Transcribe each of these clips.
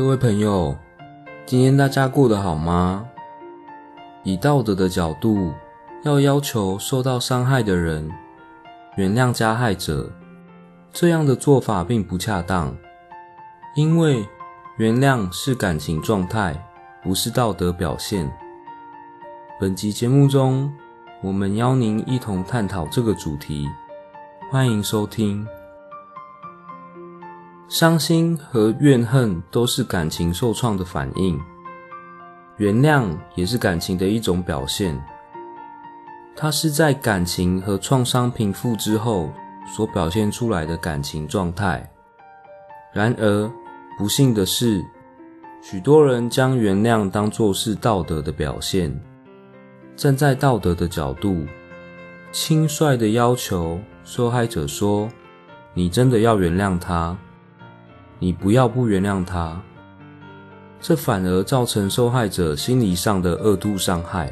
各位朋友，今天大家过得好吗？以道德的角度，要要求受到伤害的人原谅加害者，这样的做法并不恰当，因为原谅是感情状态，不是道德表现。本集节目中，我们邀您一同探讨这个主题，欢迎收听。伤心和怨恨都是感情受创的反应，原谅也是感情的一种表现。它是在感情和创伤平复之后所表现出来的感情状态。然而，不幸的是，许多人将原谅当作是道德的表现，站在道德的角度，轻率地要求受害者说：“你真的要原谅他。”你不要不原谅他，这反而造成受害者心理上的二度伤害。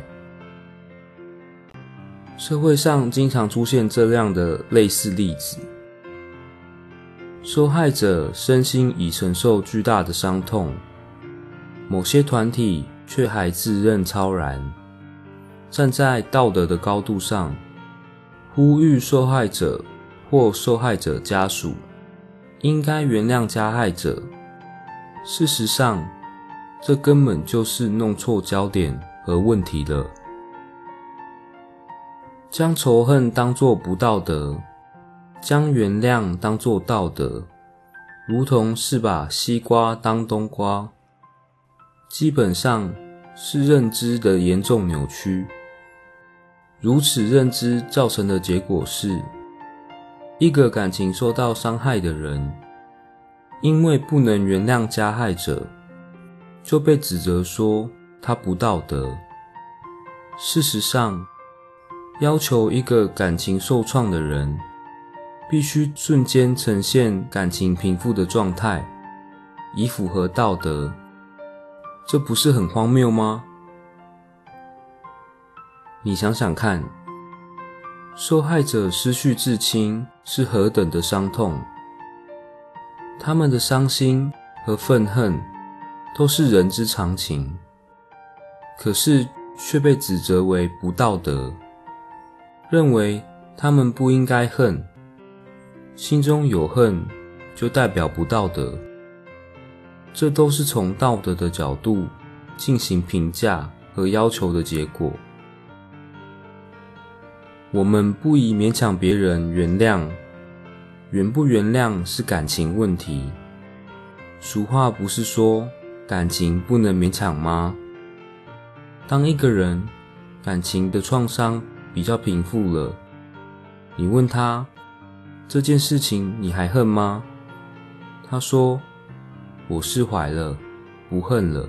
社会上经常出现这样的类似例子：受害者身心已承受巨大的伤痛，某些团体却还自认超然，站在道德的高度上，呼吁受害者或受害者家属。应该原谅加害者。事实上，这根本就是弄错焦点和问题了。将仇恨当作不道德，将原谅当作道德，如同是把西瓜当冬瓜，基本上是认知的严重扭曲。如此认知造成的结果是，一个感情受到伤害的人，因为不能原谅加害者，就被指责说他不道德。事实上，要求一个感情受创的人必须瞬间呈现感情平复的状态，以符合道德，这不是很荒谬吗？你想想看。受害者失去至亲是何等的伤痛，他们的伤心和愤恨都是人之常情，可是却被指责为不道德，认为他们不应该恨，心中有恨就代表不道德，这都是从道德的角度进行评价和要求的结果。我们不宜勉强别人原谅，原不原谅是感情问题。俗话不是说感情不能勉强吗？当一个人感情的创伤比较平复了，你问他这件事情你还恨吗？他说我释怀了，不恨了。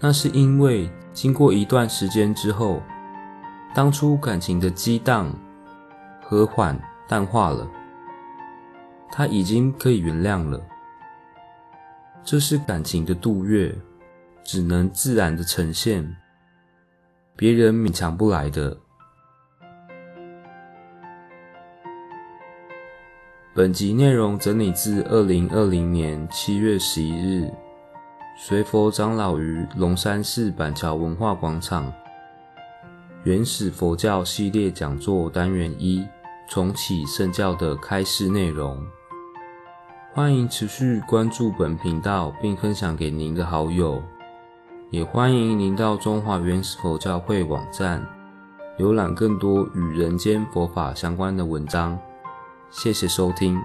那是因为经过一段时间之后。当初感情的激荡和缓淡化了，他已经可以原谅了。这是感情的度月，只能自然的呈现，别人勉强不来的。本集内容整理自二零二零年七月十一日，随佛长老于龙山寺板桥文化广场。原始佛教系列讲座单元一：重启圣教的开示内容。欢迎持续关注本频道，并分享给您的好友。也欢迎您到中华原始佛教会网站浏览更多与人间佛法相关的文章。谢谢收听。